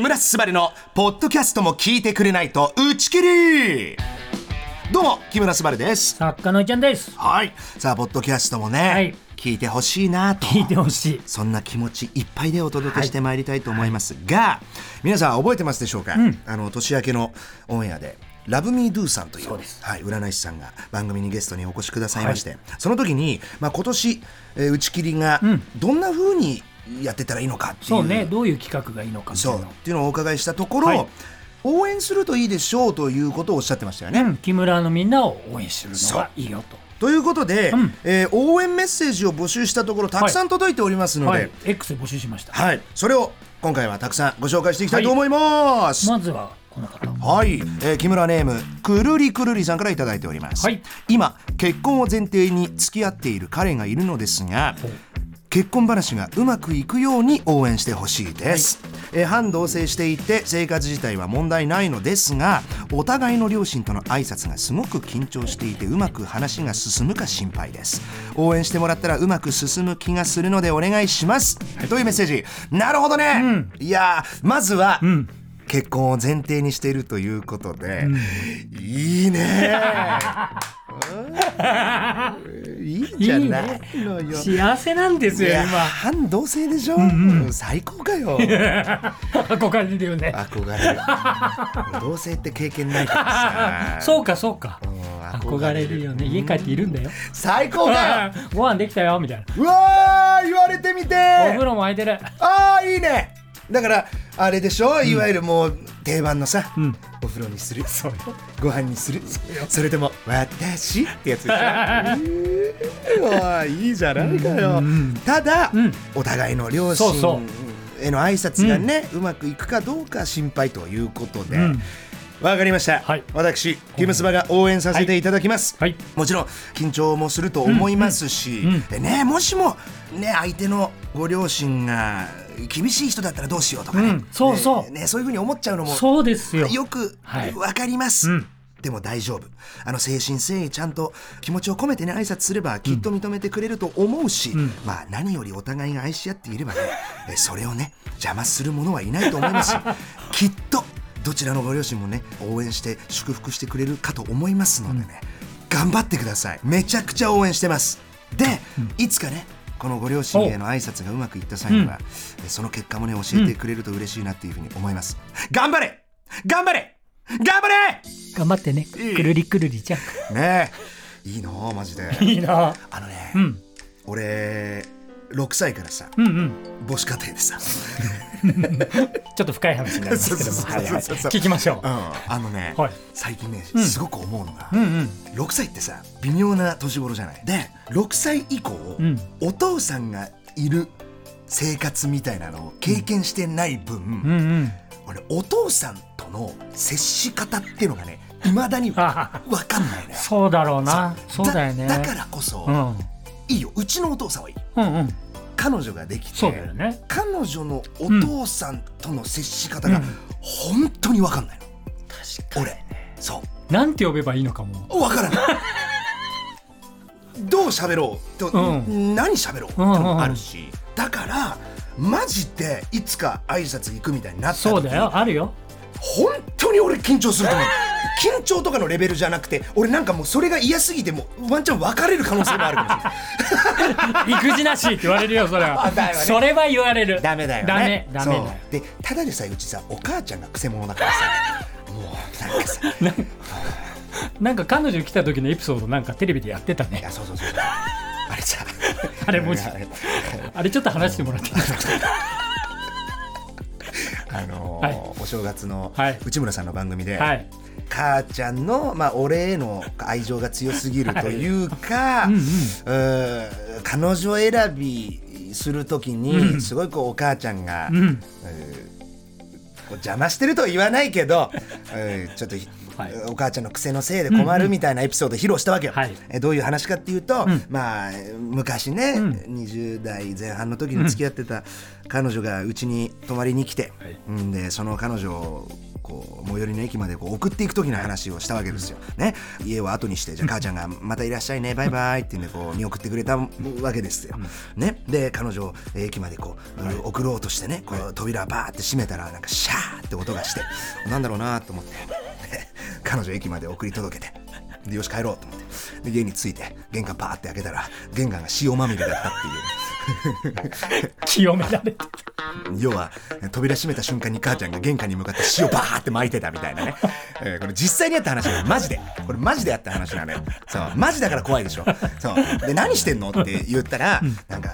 木村昴のポッドキャストも聞いてくれないと打ち切り。どうも木村昴です。作家のいちゃんです。はい。さあポッドキャストもね、はい。聞いてほしいなと。聞いてほしい。そんな気持ちいっぱいでお届けしてまいりたいと思いますが、皆さん覚えてますでしょうか、あの年明けのオンエアでラブミードゥさんというはい、占い師さんが番組にゲストにお越しくださいまして、その時に、まあ、今年、えー打ち切りがどんな風にやってったらいいのかっていう。そうね。どういう企画がいいのかそいう。なっていうのをお伺いしたところ、はい。応援するといいでしょうということをおっしゃってましたよね。うん。木村のみんなを応援するのがいいよと。ということで、うん。えー応援メッセージを募集したところたくさん届いておりますので、はい、X で募集しました。はい、それを今回はたくさんご紹介していきたいと思います。はい、まずはこの方。えー木村ネームくるりくるりさんからいただいております。はい。今結婚を前提に付き合っている彼がいるのですが。結婚話がうまくいくように応援してほしいです、えー反同棲していて生活自体は問題ないのですがお互いの両親との挨拶がすごく緊張していてうまく話が進むか心配です。応援してもらったらうまく進む気がするのでお願いします、とい。うメッセージ？なるほどね、いやーまずは、ん結婚を前提にしているということで、いいね。うんいいんじゃない。のよ幸せなんですよ今。反同性でしょ、最高かよ。憧れるよね。憧れる。同性って経験ないからさ。そうかそうか。うん憧れるよね。家帰っているんだよ。最高だよ。ご飯できたよみたいな。うわー言われてみて。お風呂も空いてる。ああいいねだからあれでしょ？いわゆるもう定番のさ、ん。お風呂にする。そうよ。ご飯にする。それとも私？ってやつでしょ？うーいいじゃないかよ、うん。ただ、うん。お互いの両親そうそへの挨拶がね、うまくいくかどうか心配ということで、うん。わかりました、はい。私キムスバが応援させていただきます、はい。もちろん緊張もすると思いますし、うん。うん。でねもしもね相手のご両親が厳しい人だったらどうしようとかね、うんそうそう。ねねそういうふうに思っちゃうのもそうですよ。よくはい。わかります、うん。でも大丈夫。あの誠心誠意ちゃんと気持ちを込めてね挨拶すればきっと認めてくれると思うし、ん。まあ何よりお互いが愛し合っていればねえそれをね邪魔する者はいないと思いますし きっとどちらのご両親もね応援して祝福してくれるかと思いますのでね、頑張ってください。めちゃくちゃ応援してます。で、いつかねこのご両親への挨拶がうまくいった際には、えその結果もね教えてくれると嬉しいなっていうふうに思います、頑張れ!頑張れ!頑張れ!頑張ってね。くるりくるりちゃん。ねえ。いいなあマジで。いいな。あのね、うん。俺6歳からさうんうん。母子家庭でさ、ちょっと深い話になりますけども。聞きましょう。ん、あのね、はい。最近ねん。すごく思うのが、ううんうん。6歳ってさ微妙な年頃じゃない。で6歳以降、うん。お父さんがいる生活みたいなのを経験してない分、うんうん。俺お父さんとの接し方っていうのがねいまだに分かんないのよ。そうだろうな。そう。だよね。だからこそ、うん。いいよ。うちのお父さんはいいうんうん。彼女ができてね。彼女のお父さんとの接し方がうん。本当に分かんないの、確かに俺。そう。なんて呼べばいいのかも。分からない どう喋ろうと、うん。何喋ろうってのもあるし、だからマジでいつか挨拶行くみたいになった時そうだよ。あるよ。本当に俺緊張すると思う緊張とかのレベルじゃなくて俺なんかもうそれが嫌すぎてもうワンチャン別れる可能性もある。かもしれない育児なしって言われるよそれは。ね。それは言われる。ダメだよね。ダメダメ。だでただでさえうちさお母ちゃんがくせ者だからさもうなんかさ。なんか彼女来た時のエピソードなんかテレビでやってたいねやそうそうそう。あれさ。あれもしあれちょっと話してもらっていいですか？あのーはい。お正月のはい。内村さんの番組で、はい母ちゃんの、まあ、俺への愛情が強すぎるとい。うか、うんうん。うー彼女選びするときに、うん。すごいこうお母ちゃんが、うん。邪魔してるとは言わないけど、えーちょっとはい。お母ちゃんの癖のせいで困るみたいなエピソードを披露したわけよ、はい。えどういう話かっていうと、まあ昔ね、20代前半の時に付き合ってた彼女がうちに泊まりに来て、はい。うんでその彼女をこう最寄りの駅までこう送っていく時の話をしたわけですよ。ね、家を後にしてじゃあ母ちゃんが「またいらっしゃいねバイバイ」ってんでこう見送ってくれたわけですよ。ね、で彼女を駅までこう、送ろうとしてねこう扉バーって閉めたらなんかシャーって音がしてなんだろうなと思ってで 彼女駅まで送り届けて。でよし帰ろうと思ってで家に着いて玄関パーって開けたら玄関が塩まみれだったっていう 清められて要は扉閉めた瞬間に母ちゃんが玄関に向かって塩バーって巻いてたみたいなね、えーこれ実際にあった話なのマジで。これマジであった話なのよ。そう。マジだから怖いでしょ。そう。で何してんのって言ったら、なんか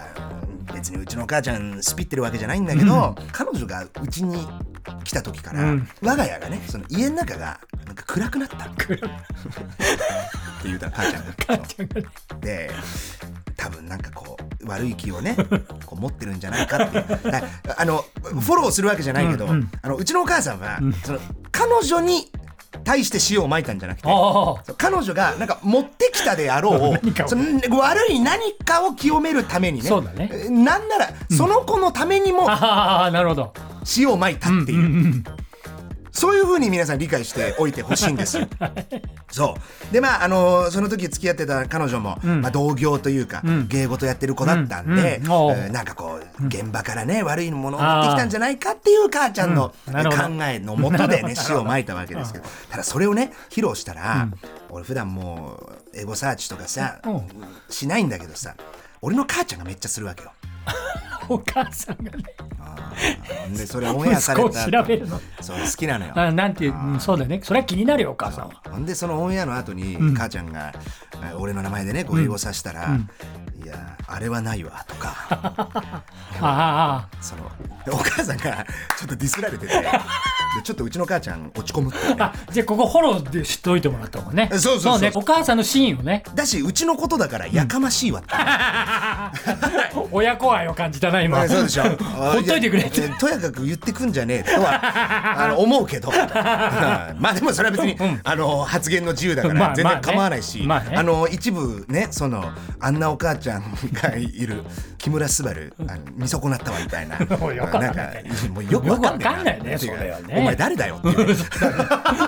別にうちの母ちゃんスピってるわけじゃないんだけど、彼女がうちに来た時から、うん。我が家がねその家の中がなんか暗くなった。って言うたら母ちゃんが。で多分なんかこう悪い気をね こう持ってるんじゃないかっていう。だあのフォローするわけじゃないけど、うんうん。あのうちのお母さんは、その彼女に対して塩をまいたんじゃなくて彼女がなんか持ってきたであろう その悪い何かを清めるためにねそうだね。えなんならその子のためにもああなるほど。塩をまいたっていう、うんうんそういうふうに皆さん理解しておいてほしいんですよ。そう。でまああのその時付き合ってた彼女も、ん。まあ、同業というか、ん。芸事やってる子だったんで、うん。なんかこう現場からね悪いものを持ってきたんじゃないかっていう母ちゃんの考えのもとでね 塩をまいたわけですけど。ただそれをね披露したら、俺普段もうエゴサーチとかさ、うん。しないんだけどさ俺の母ちゃんがめっちゃするわけよ。お母さんがね。でそれオンエアされたを調べるの。そう好きなのよ。あなんていう、うんそうだね。それは気になるよお母さんは。ほんでそのオンエアの後に母ちゃんが、え俺の名前でねこう英語さしたら「いやあれはないわ」とか。ああそのでお母さんがちょっとディスられててでちょっとうちの母ちゃん落ち込むね。あじゃあここフォローで知っておいてもらった方がね。そうそうそう。ねお母さんのシーンをね。だしうちのことだからやかましいわって、親子愛を感じたな今。あそうでしょ。ほっといてくれってとやかく言ってくんじゃねえとは あの思うけど。まあでもそれは別に、あの発言の自由だかまあら全然構わないし、まあねまあね。あの一部ねそのあんなお母ちゃんがいる木村昴見損なったわみたいな。もうよくわかんない。んかもうよくわかんないねそれはね。お前誰だよっていう。ね。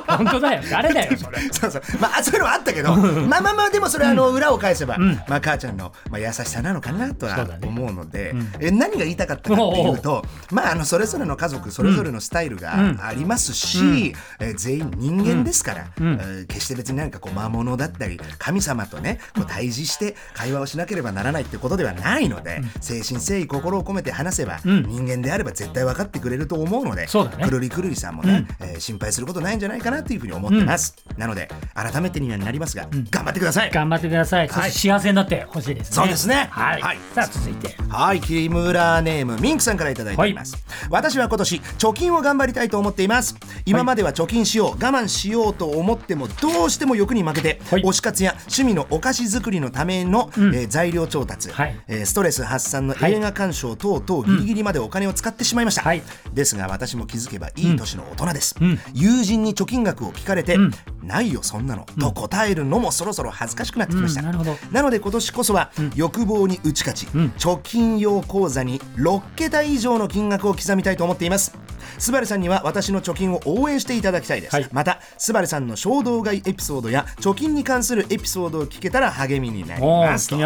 本当だよ。誰だよ。そ れそうそう。まあそういうのはあったけどまあまあまあでもそれはあの裏を返せば、まあ母ちゃんの、まあ、優しさなのかなとはそうだね。思うのでえ何が言いたかったかっていうとまああのそれぞれの家族それぞれのスタイルがありますし、え全員人間ですから、えー決して別になんかこう魔物だったり神様とねこう対峙して会話をしなければならないってことではないので、誠心誠意心を込めて話せば、人間であれば絶対分かってくれると思うのでくるりくるりさんもね、えー心配することないんじゃないかなというふうに思ってます、なので改めてにはなりますが、頑張ってください。頑張ってください。そはい。して幸せになってほしいですね。そうですね。はい、はい。さあ続いて。はい、木村ネームミンクさんからいただいております、私は今年貯金を頑張りたいと思っています。今までは貯金しよう我慢しようと思ってもどうしても欲に負けて、はい。推し活や趣味のお菓子作りのための、えー材料調達、はい。えーストレス発散のはい。映画鑑賞等々ギリギリまでお金を使ってしまいました、はい。ですが私も気づけばいい年の大人です、友人に貯金額を聞かれて、ないよそんなの、と答えるのもそろそろ恥ずかしくなってきました、うん。ななので今年こそは欲望に打ち勝ち、貯金用口座に6桁以上の金額を刻みたいと思っています。スバルさんには私の貯金を応援していただきたいです、はい。またスバルさんの衝動買いエピソードや貯金に関するエピソードを聞けたら励みになります。と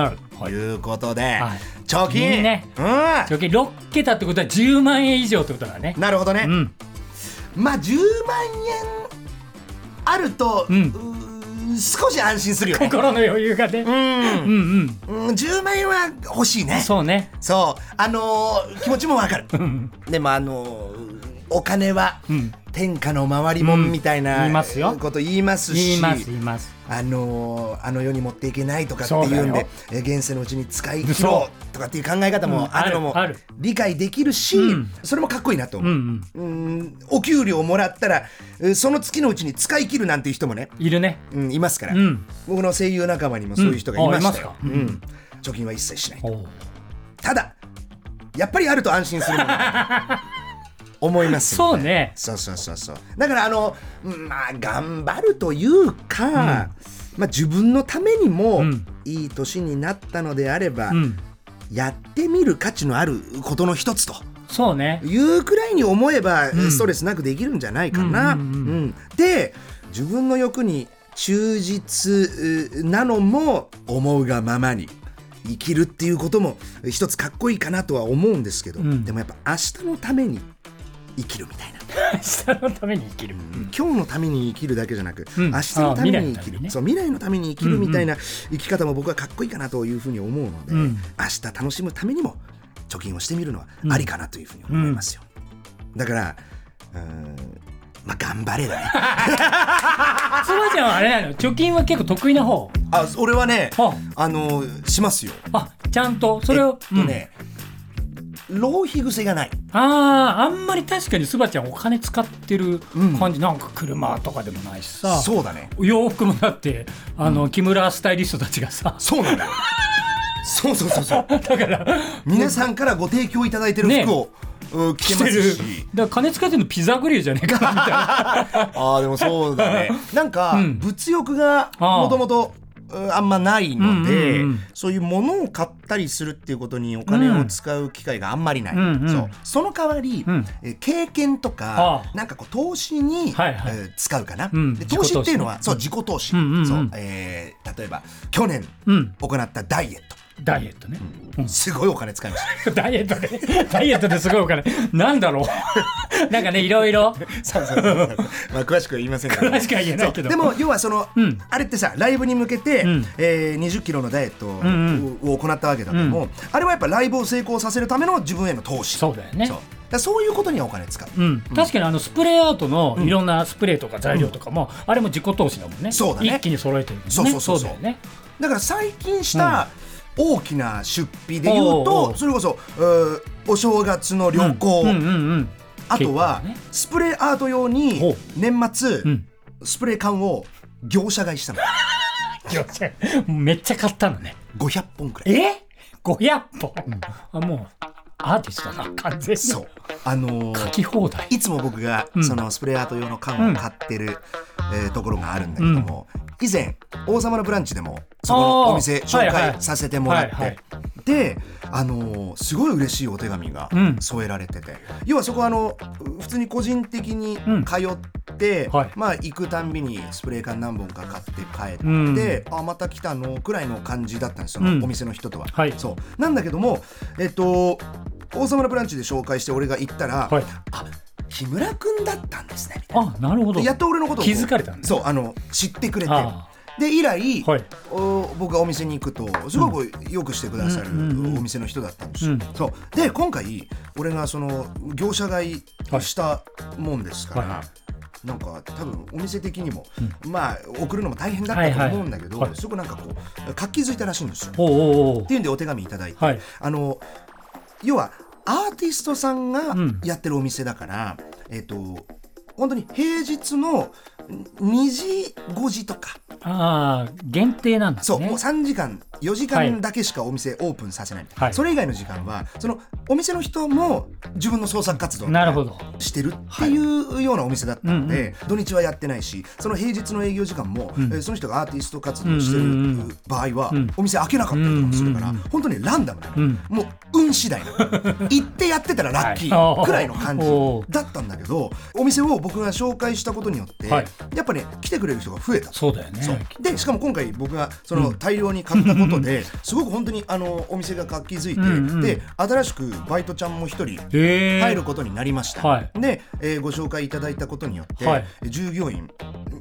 いうことで、はい貯金。ね。うん。貯金6桁ってことは10万円以上ってことだね。なるほどね、うん。まあ10万円あると、うん。少し安心するよね。心の余裕がね。うん、うんうん、10万円は欲しいね。うんそうね。そう。あのー気持ちもわかる。でもあのーお金はうん天下の回りもんみたいうんなこと言いますし言います言います。あのーあの世に持っていけないとかっていうんでえ現世のうちに使い切そろうとかっていう考え方もあるのも理解できるし、うん。それもかっこいいなと思う、うんうん。お給料をもらったらえその月のうちに使い切るなんていう人もね、いるね。うん、いますから、うん。僕の声優仲間にもそういう人がいましたよ、うん。貯金は一切しないただやっぱりあると安心するもの 思いますそうね。そうそうそうそう。だからあのまあ頑張るというか、まあ、自分のためにもうん。いい年になったのであれば、うん。やってみる価値のあることの一つと。そうね。いうくらいに思えば、ん。ストレスなくできるんじゃないかな。うんうんうん。うん。で自分の欲に忠実うなのも思うがままに生きるっていうことも一つかっこいいかなとは思うんですけど、うん。でもやっぱ明日のために生きるみたいな。明日のために生きる、今日のために生きるだけじゃなく、うん。明日のために生きる。あ未来のためにね。そう未来のために生きるみたいな生き方も僕はかっこいいかなというふうに思うので、うん。明日楽しむためにも貯金をしてみるのはありかなというふうに思いますよ、だからうーんまあ頑張れだね。つばちゃんはあれなの？貯金は結構得意な方？あ俺はねあ。あのしますよ。あちゃんとそれを、えっとね、浪費癖がない。うんあああんまり確かにすばちゃんお金使ってる感じ、なんか車とかでもないしさ。そうだね。洋服もだってあの、木村スタイリストたちがさ。そうなんだよ。そうそうそうそう。だから皆さんからご提供いただいてる服を、うん着てるし。だから金使ってるのピザグリルじゃねえかなみたいな。ああでもそうだね。なんか、うん。物欲がもともとあんまないので、そういうものを買ったりするっていうことにお金を使う機会があんまりない、うんうんそう。その代わり、うん。えー経験とかあ。なんかこう投資に、はいはい。えー使うかな、うん。で投資っていうのは、自己投資ね。そう自己投資、うんうんうん。そう。えー例えば去年うん。行ったダイエット、ダイエットね、うん。すごいお金使いました。ダイエットでダイエットですごいお金。なんだろう。なんかねいろいろそうそうそう。まあ詳しくは言いませんけど。詳しくは言えないけど。でも要はその、うん。あれってさライブに向けて、うん。えー、20キロのダイエットを,、行ったわけだけども、あれはやっぱライブを成功させるための自分への投資。そうだよね。そう。だからそういうことにはお金使う、うん、確かにあのスプレーアートのいろんなスプレーとか材料とかも、あれも自己投資だもんね。そうだね。一気に揃えてるね。そうそうそうそう。だよね。だから最近した大きな出費でいうと、それこそ、えーお正月の旅行、うん。うんうんあとは、スプレーアート用に年末、ん。スプレー缶を業者買いしたの。よっしゃめっちゃ買ったのね。500本くらい。え？500本、あもうアーティストだ。な完全に。そう。あのー書き放題。いつも僕がん。そのスプレーアート用の缶を買ってる、えーところがあるんだけども、以前「王様のブランチ」でもそこのお店紹介させてもらって、はいはい。で、あのーすごい嬉しいお手紙がうん。添えられてて、要はそこはあの普通に個人的にうん。通って、はい。まあ行くたんびにスプレー缶何本か買って帰って、うん。あまた来たの？くらいの感じだったんですそのうんお店の人とは。はい。そう。なんだけどもえっと「王様のブランチ」で紹介して俺が行ったら「はい。あ日村くんだったんですね」。あなるほど。でやっと俺のことを気づかれたんだ。そうあの知ってくれて。あで以来、はい。お僕がお店に行くとすごくよくしてくださるうん。うんうん。お店の人だったんですよ、うん。そう。で今回俺がその業者買いしたもんですから、はい。はなんか多分お店的にも、まあ送るのも大変だったと思うんだけど、はいはい。すごくなんかこう活気づいたらしいんですよ。おうおうおう。っていうんでお手紙いただいて、はい。あの要はアーティストさんがん。やってるお店だから、えっ、と本当に平日の2時5時とか。ああ限定なんですね。そうもう3時間4時間だけしかお店オープンさせない、はい。それ以外の時間はそのお店の人も自分の創作活動なるほど。してるっていうようなお店だったので、土日はやってないしその平日の営業時間も、えーその人がアーティスト活動してるうんうんうん。場合は、ん。お店開けなかったりとかもするから、うんうん。本当にランダムなの、うん。もう運次第行ってやってたらラッキはい。ー。くらいの感じだったんだけどお店を僕が紹介したことによって、はい。やっぱね来てくれる人が増えた。そうだよね。でしかも今回僕がその大量に買ったことで、すごく本当にあのお店が活気づいて、うんうん。で新しくバイトちゃんも一人入ることになりました、はい。で、えーご紹介いただいたことによって、はい。従業員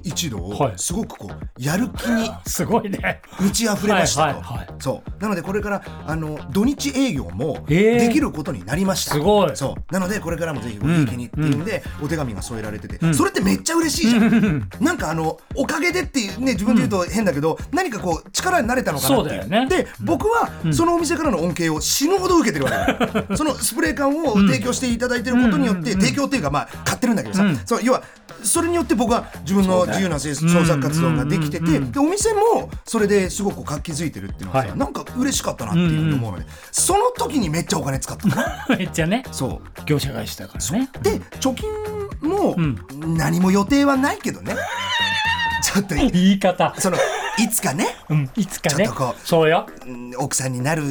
一同はい。すごくこうやる気に すごいね。満ち溢れましたと、はいはいはい。そう。なのでこれからあの土日営業もできることになりました、すごい。そう。なのでこれからもぜひごひいきにっていうんで、お手紙が添えられてて、ん。それってめっちゃ嬉しいじゃん、なんかあのおかげでっていうね自分で言うと変だけど、何かこう力になれたのかなっていう。そうだよね。で僕はそのお店からの恩恵を死ぬほど受けてるわけだ、そのスプレー缶を提供していただいてることによって、提供っていうかまあ買ってるんだけどさ、うん。そう要はそれによって僕は自分の自由な創作活動ができてて、でお店もそれですごく活気づいてるっていうのはさ、はい。なんか嬉しかったなっていうふうに思うので、その時にめっちゃお金使った。のめっちゃね。そう。業者会社だからね。で貯金もん。何も予定はないけどね、ちょっと言い方。そのいつかね。うんいつかね。ちょっとこうそうよ。うん奥さんになる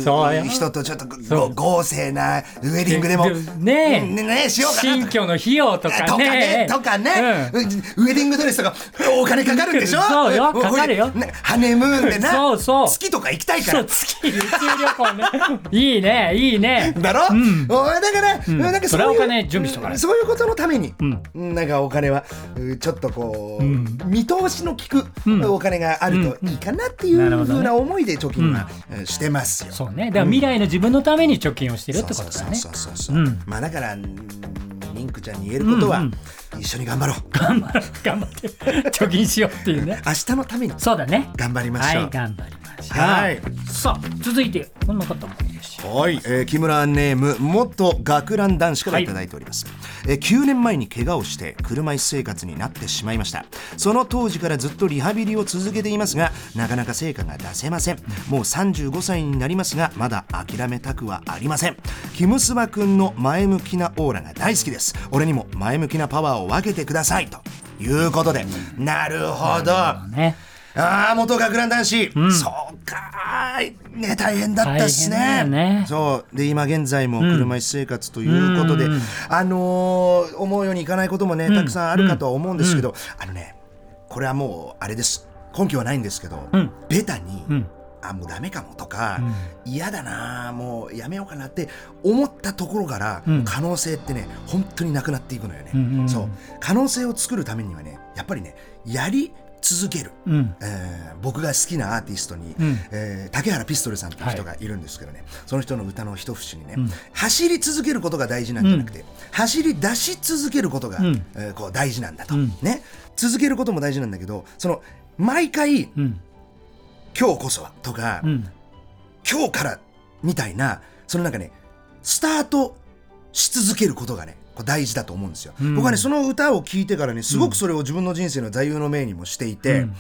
人とちょっと豪勢なウェディングでもでねねねしようかな新居の費用とかとかねねとかね、うん。ウェディングドレスとかお金かかるんでしょ？そうよかかるよ。ねハネムーンでな。そうそう。月とか行きたいから。そう月宇宙旅行ね。いいねいいね。だろ、おだから、なんかそれはお金準備しとかないと。そういうことのために、ん。なんかお金はうちょっとこう、見通しの利く、お金があるといいかなっていうふうな思いで貯金は、えーしてますよ。そうね。だから未来の自分のために貯金をしてるってことだね。そうそうそうそう、う。ん。まあだからうんリンクちゃんに言えることは、一緒に頑張ろう。頑張る頑張って貯金しようっていうね。明日のために。そうだね。頑張りまはしょう。い頑張りましょう。はい。さあ続いてこんな方もはい、えー木村ネーム元学ラン男子からい。ただいております、えー9年前に怪我をして車椅子生活になってしまいました。その当時からずっとリハビリを続けていますがなかなか成果が出せません。もう35歳になりますがまだ諦めたくはありません。キムスバくんの前向きなオーラが大好きです。俺にも前向きなパワーを分けてください。ということで。なるほど。ね。ああ元学ラン男子、そうね大変だったっすねね。そう。で今現在も車椅子生活ということで、うん。あのー思うようにいかないこともねたくさんあるかとは思うんですけど、あのねこれはもうあれです。根拠はないんですけど、うん。ベタに、うん。あもうダメかもとか、嫌だなもうやめようかなって思ったところから、うん。可能性ってね本当になくなっていくのよね、うんうんうん。そう。可能性を作るためにはねやっぱりねやり続ける、うん。えー僕が好きなアーティストに、うん。えー竹原ピストルさんという人がいるんですけどね、その人の歌の一節にね、ん。走り続けることが大事なんじゃなくて、走り出し続けることが、うん。えーこう大事なんだと、うん。ね。続けることも大事なんだけどその毎回、うん。今日こそはとか、うん。今日からみたいなそのなんかねスタートし続けることがね大事だと思うんですよ、うん。僕はねその歌を聴いてからねすごくそれを自分の人生の座右の銘にもしていて、うん。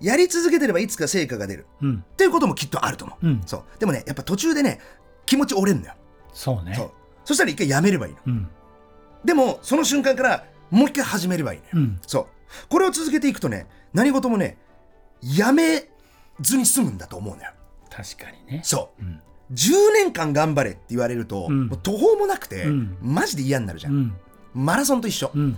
やり続けてればいつか成果が出る。うん。っていうこともきっとあると思う、うん。そう。でもねやっぱ途中でね気持ち折れんのよ、そうね。そう。そしたら一回やめればいいの。うん。でもその瞬間からもう一回始めればいいのよ、うん。そう。これを続けていくとね何事もねやめずに済むんだと思うのよ。確かにね。そう。うん10年間頑張れって言われると、うん。もう途方もなくて、うん。マジで嫌になるじゃん、うん。マラソンと一緒、うん。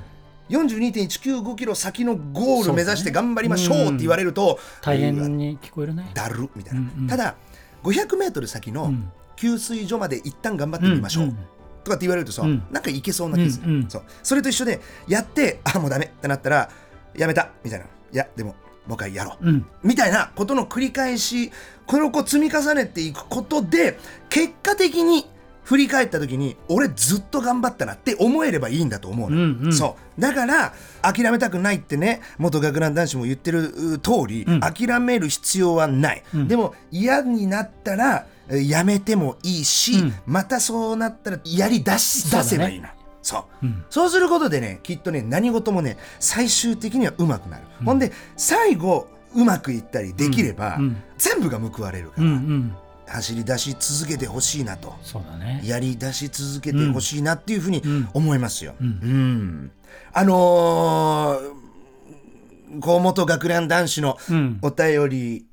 42.195キロ先のゴール目指して頑張りましょうって言われると、大変に聞こえるね。だるみたいな、うんうん。ただ500メートル先のうん。給水所まで一旦頑張ってみましょう、うんうん。とかって言われるとさ、うん。なんかいけそうな気する、うんうん。そう。それと一緒でやってあもうダメってなったらやめたみたいな。いやでももう一回やろう、うん。みたいなことの繰り返しこれをこう積み重ねていくことで結果的に振り返った時に俺ずっと頑張ったなって思えればいいんだと思うの、うんうん。そう。だから諦めたくないってね元学ラン男子も言ってるう通り、うん。諦める必要はない、うん。でも嫌になったらえやめてもいいし、うん。またそうなったらやりだね。出せばいいなそう。うん。そうすることでねきっとね何事もね最終的にはうまくなる、ほんで最後うまくいったりできれば、うん。うん。全部が報われるかうら、んうん。走り出し続けてほしいなと。そうだね。やり出し続けてほしいなっていうふうにうん。思いますよ。うん。うん。あのー、河本学ラン男子のうん。お便り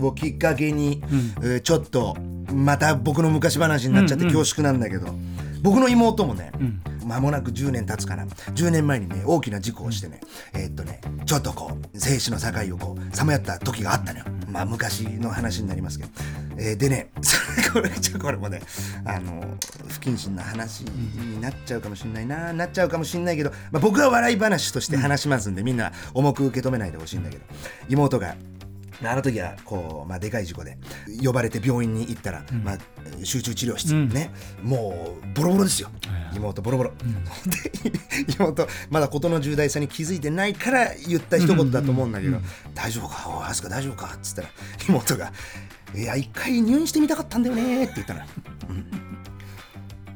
をきっかけに、うん。えーちょっとまた僕の昔話になっちゃって恐縮なんだけど、僕の妹もね、うん間もなく10年経つかな。10年前にね大きな事故をしてね、えーっとねちょっとこう生死の境をこうさまよった時があったのよ。まあ昔の話になりますけど、えーでね これちょこれもねあの不謹慎な話になっちゃうかもしれないななっちゃうかもしれないけど、まあ、僕は笑い話として話しますんで、みんな重く受け止めないでほしいんだけど。妹があの時はこう、まあ、でかい事故で呼ばれて病院に行ったら、まあ、集中治療室、うん。ねもうボロボロですよ、妹ボロボロ、で妹まだ事の重大さに気づいてないから言った一言だと思うんだけど「大丈夫か？おい飛鳥大丈夫か?」っつったら妹が「いや一回入院してみたかったんだよね」って言ったの、うん。も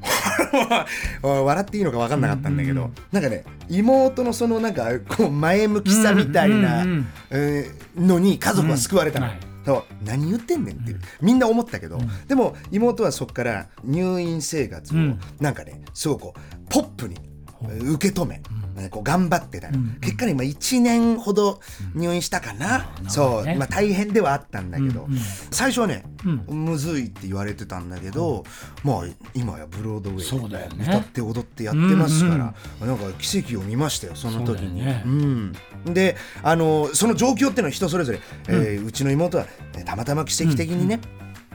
笑っていいのか分かんなかったんだけど、なんかね妹のそのなんかこう前向きさみたいな、うんうんうん。えーのに家族は救われたの、うん。はい。そう。何言ってんねんってみんな思ったけど、でも妹はそこから入院生活をうん。なんかねすごくポップに受け止め、ね。こう頑張ってたの、結果ね今1年ほど入院したかな、そう、ねまあ、大変ではあったんだけど、うんうん。最初はね、うむずいって言われてたんだけど、まあ今やブロードウェイそうだよね。歌って踊ってやってますから、なんか奇跡を見ましたよその時に。そうね。うん、であのその状況っていうのは人それぞれ、うえーうちの妹はえーたまたま奇跡的にね、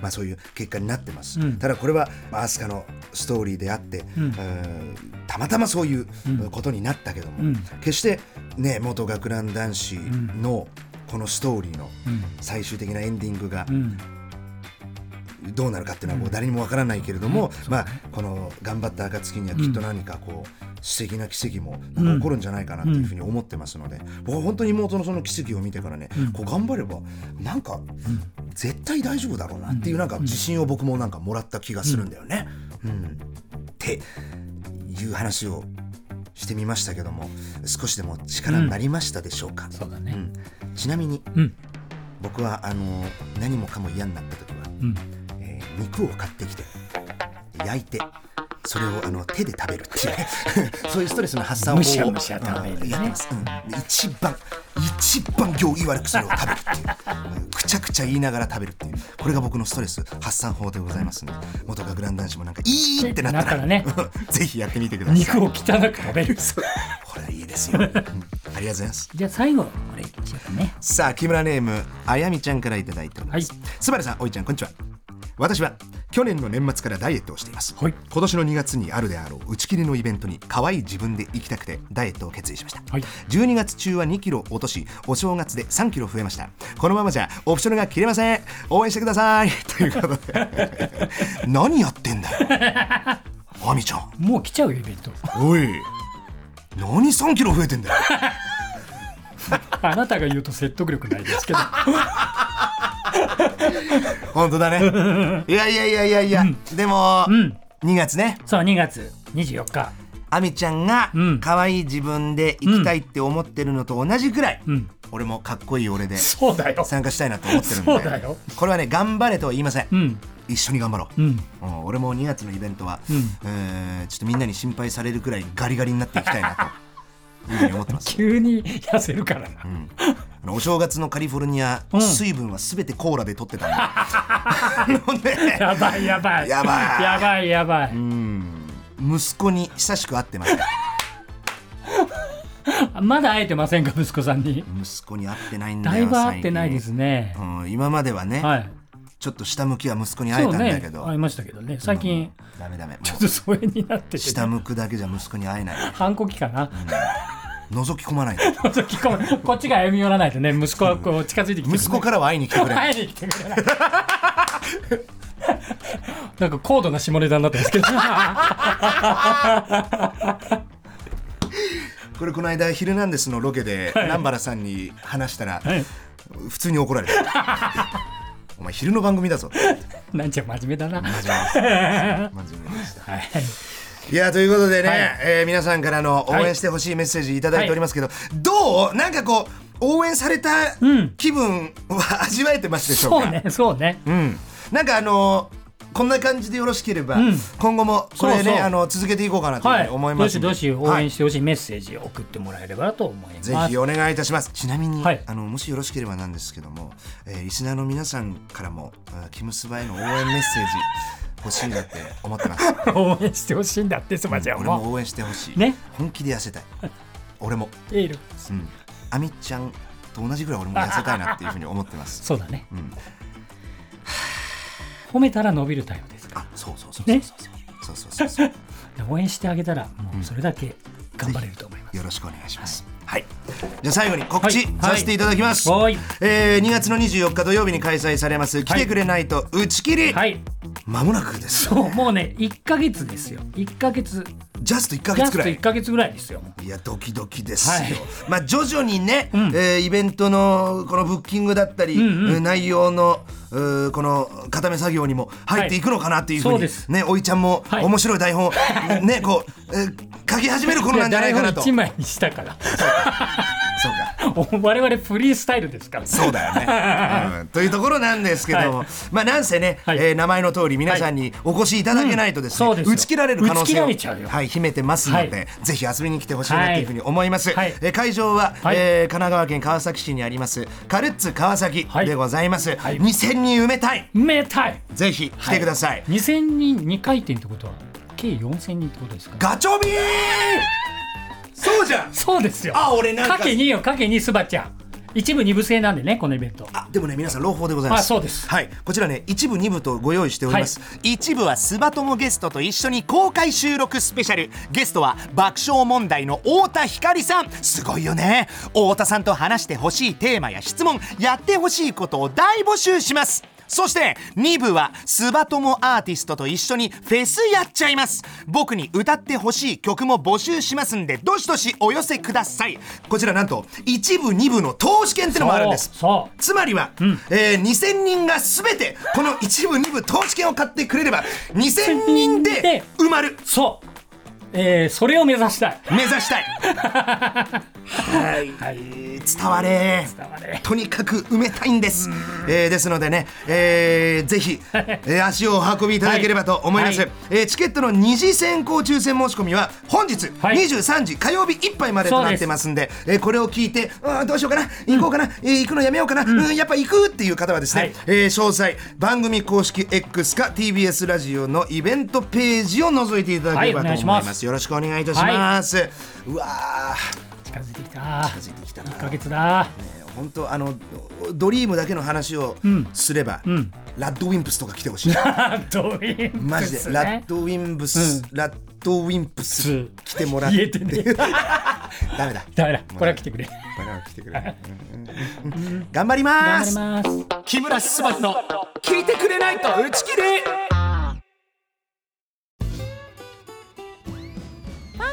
まあ、そういう結果になってます、うん。ただこれはまあアスカのストーリーであって、うん。えーたまたまそういうことになったけども、うん。決してね元学ラン男子のこのストーリーのうん。最終的なエンディングがうん。どうなるかっていうのはもう誰にもわからないけれども、まあこの頑張った暁にはきっと何かこう素敵な奇跡も起こるんじゃないかなっていうふうに思ってますので、僕は本当に妹のその奇跡を見てからね、こう頑張ればなんか絶対大丈夫だろうなっていうなんか自信を僕もなんかもらった気がするんだよね。うん。っていう話をしてみましたけども少しでも力になりましたでしょうか、そうだね。うん。ちなみにうん。僕はあの何もかも嫌になった時はうんえー肉を買ってきて焼いてそれをあの手で食べるっていう。ね そういうストレスの発散をむしゃむしゃ食べるね。うん。やってます、うんで一番一番行儀悪くそれを食べるっていう。うんくちゃくちゃ言いながら食べるっていう。これが僕のストレス発散法でございますので。元学ラン男子もなんかいいってなったらなったらね。ぜひやってみてください。肉を汚く食べる。これいいですよ、うん。ありがとうございます。じゃあ最後これいきましょうかね。さあ木村ネームあやみちゃんからいただいております、はい。すばるさんおいちゃんこんにちは。私は去年の年末からダイエットをしています、はい。今年の2月にあるであろう打ち切りのイベントに可愛い自分で行きたくてダイエットを決意しました、はい。12月中は2キロ落としお正月で3キロ増えました。このままじゃオプションが切れません。応援してください。ということで。何やってんだよ。あみちゃん。もう来ちゃうよイベント。おい。何3キロ増えてんだよ。あなたが言うと説得力ないですけど 本当だね。いやいやいやいやいや、でも、うん。2月ね。そう2月24日。あみちゃんがうん。可愛い自分で行きたいって思ってるのと同じくらい、うん。俺もかっこいい俺でそうだよ。参加したいなと思ってるんで。そうだよ。これはね頑張れとは言いません、うん。一緒に頑張ろう、うん。うん。俺も2月のイベントは、うん。えーちょっとみんなに心配されるくらいガリガリになっていきたいなというふうに思ってます、急に痩せるからな。うんあのお正月のカリフォルニア、うん。水分は全てコーラで取ってたんで飲んでやばいやばい。やばい。やばいやばい。うん。息子に久しく会ってました まだ会えてませんか息子さんに。息子に会ってないんだよだいぶ会ってないですね。最近。うん、今まではね、はい。ちょっと下向きは息子に会えそうねたんだけど、会いましたけどね。最近ダメダメ。もちょっと疎遠になっててう下向くだけじゃ息子に会えない。反抗期かな覗き込まないとそう聞こっちが歩み寄らないとね息子はこう近づいてきて息子からは会いに来てくれ 会いに来てくれない。なんか高度な下ネタになってますけど。これこの間「ヒルナンデス」のロケで南原さんに話したら、はい。普通に怒られた。お前昼の番組だぞ。なんちゃん真面目だな。真面目です真面目でした。はいいやということでね、はい。えー皆さんからの応援してほしいメッセージいただいておりますけど、どう？なんかこう応援されたうん気分は味わえてますでしょうか、そうねそうね。うん、なんかあのーこんな感じでよろしければ、うん。今後もこれねそうそう。あの続けていこうかなと思いますんで。どしどし応はい。援してほしいメッセージを送ってもらえればと思います。ぜひお願いいたします。ちなみに、はい。あのもしよろしければなんですけども、えーリスナーの皆さんからもあキムスバへの応援メッセージ欲しいなって思ってます。応援してほしいんだってスマちゃんも俺も応援してほしい、ね。本気で痩せたい。俺も。エール。うん。あみちゃんと同じぐらい俺も痩せたいなっていうふうに思ってます。そうだね。うん。褒めたら伸びるタイプですか？あそうそうそうそう。ね。そうそうそうそう。ら 応援してあげたらもうそれだけ頑張れると思います。よろしくお願いします。はい。じゃあ最後に告知はい。させていただきます。はい。えー2月の24日土曜日に開催されます来てくれないと打ち切り。はい。間もなくです。そうもうね1ヶ月ですよ。1ヶ月。ジャスト1ヶジャスト1月くらい。ヶ月ぐらいですよいやドキドキですよ。はい。まあ徐々にね、ん。えーイベントのこのブッキングだったり、うんうん。えー内容のうーこの固め作業にも入っていくのかなっていうふうに、ねおいちゃんもはい。面白い台本、ねこう、えー書き始める頃なんじゃないかなと。一枚にしたから。そうか 我々フリースタイルですから。そうだよね、うん。というところなんですけども、はい。まあなんせね、はい。えー名前の通り皆さんにお越しいただけないとですね、うん。そうですよ。打ち切られる可能性をはい、秘めてますので、はい。ぜひ遊びに来てほしいなというふうに思います、はい。えー会場は、はい。えー神奈川県川崎市にありますカルッツ川崎はいでございます、はい。2000人埋めたい。めたい。ぜひ来てください、2000人2回転ってことは計4000人ってことですか？ガチョビーそうじゃん。そうですよ。あ俺なんか。かけ2よかけ2スバちゃん。一部二部制なんでねこのイベント。あでもね皆さん朗報でございます。あそうです。はい。こちらね一部二部とご用意しております、一部はスバ友ゲストと一緒に公開収録スペシャル。ゲストは爆笑問題の太田光さん。すごいよね。太田さんと話してほしいテーマや質問やってほしいことを大募集しますそして2部はスバ友アーティストと一緒にフェスやっちゃいます。僕に歌ってほしい曲も募集しますんでどしどしお寄せください。こちらなんと一部2部の投資券ってのもあるんです。そうつまりは、えー2000人が全てこの一部二部投資券を買ってくれれば2000人で。埋まる。そうえー、それを目指したい。目指したい。はい、伝われ。伝われ。とにかく埋めたいんです、えーですのでね、えーぜひ、えー足をお運びいただければと思います、はい。えーチケットの二次先行抽選申し込みは本日はい。23時火曜日いっぱいまでとなってますんでえーこれを聞いてあーどうしようかな行こうかな、えー行くのやめようかな、うん。やっぱ行くっていう方はですね、はい。えー詳細番組公式 X か TBS ラジオのイベントページを覗いていただければと思います,、ます。よろしくお願いいたします、うわー。近づいてきた。近づいてきたな。1ヶ月だ。本当あのドリームだけの話をすれば、ん。ラッドウィンプスとか来てほしい。どういうマジで、ラッドウィンプス、ラッドウィンプスうん。来てもらって。言えてね。ダメだ。ダメだ。これは来てくれ。これは来てくれ。うんうんうん頑張ります。頑張ります。木村昴の聞いてくれないと打ち切り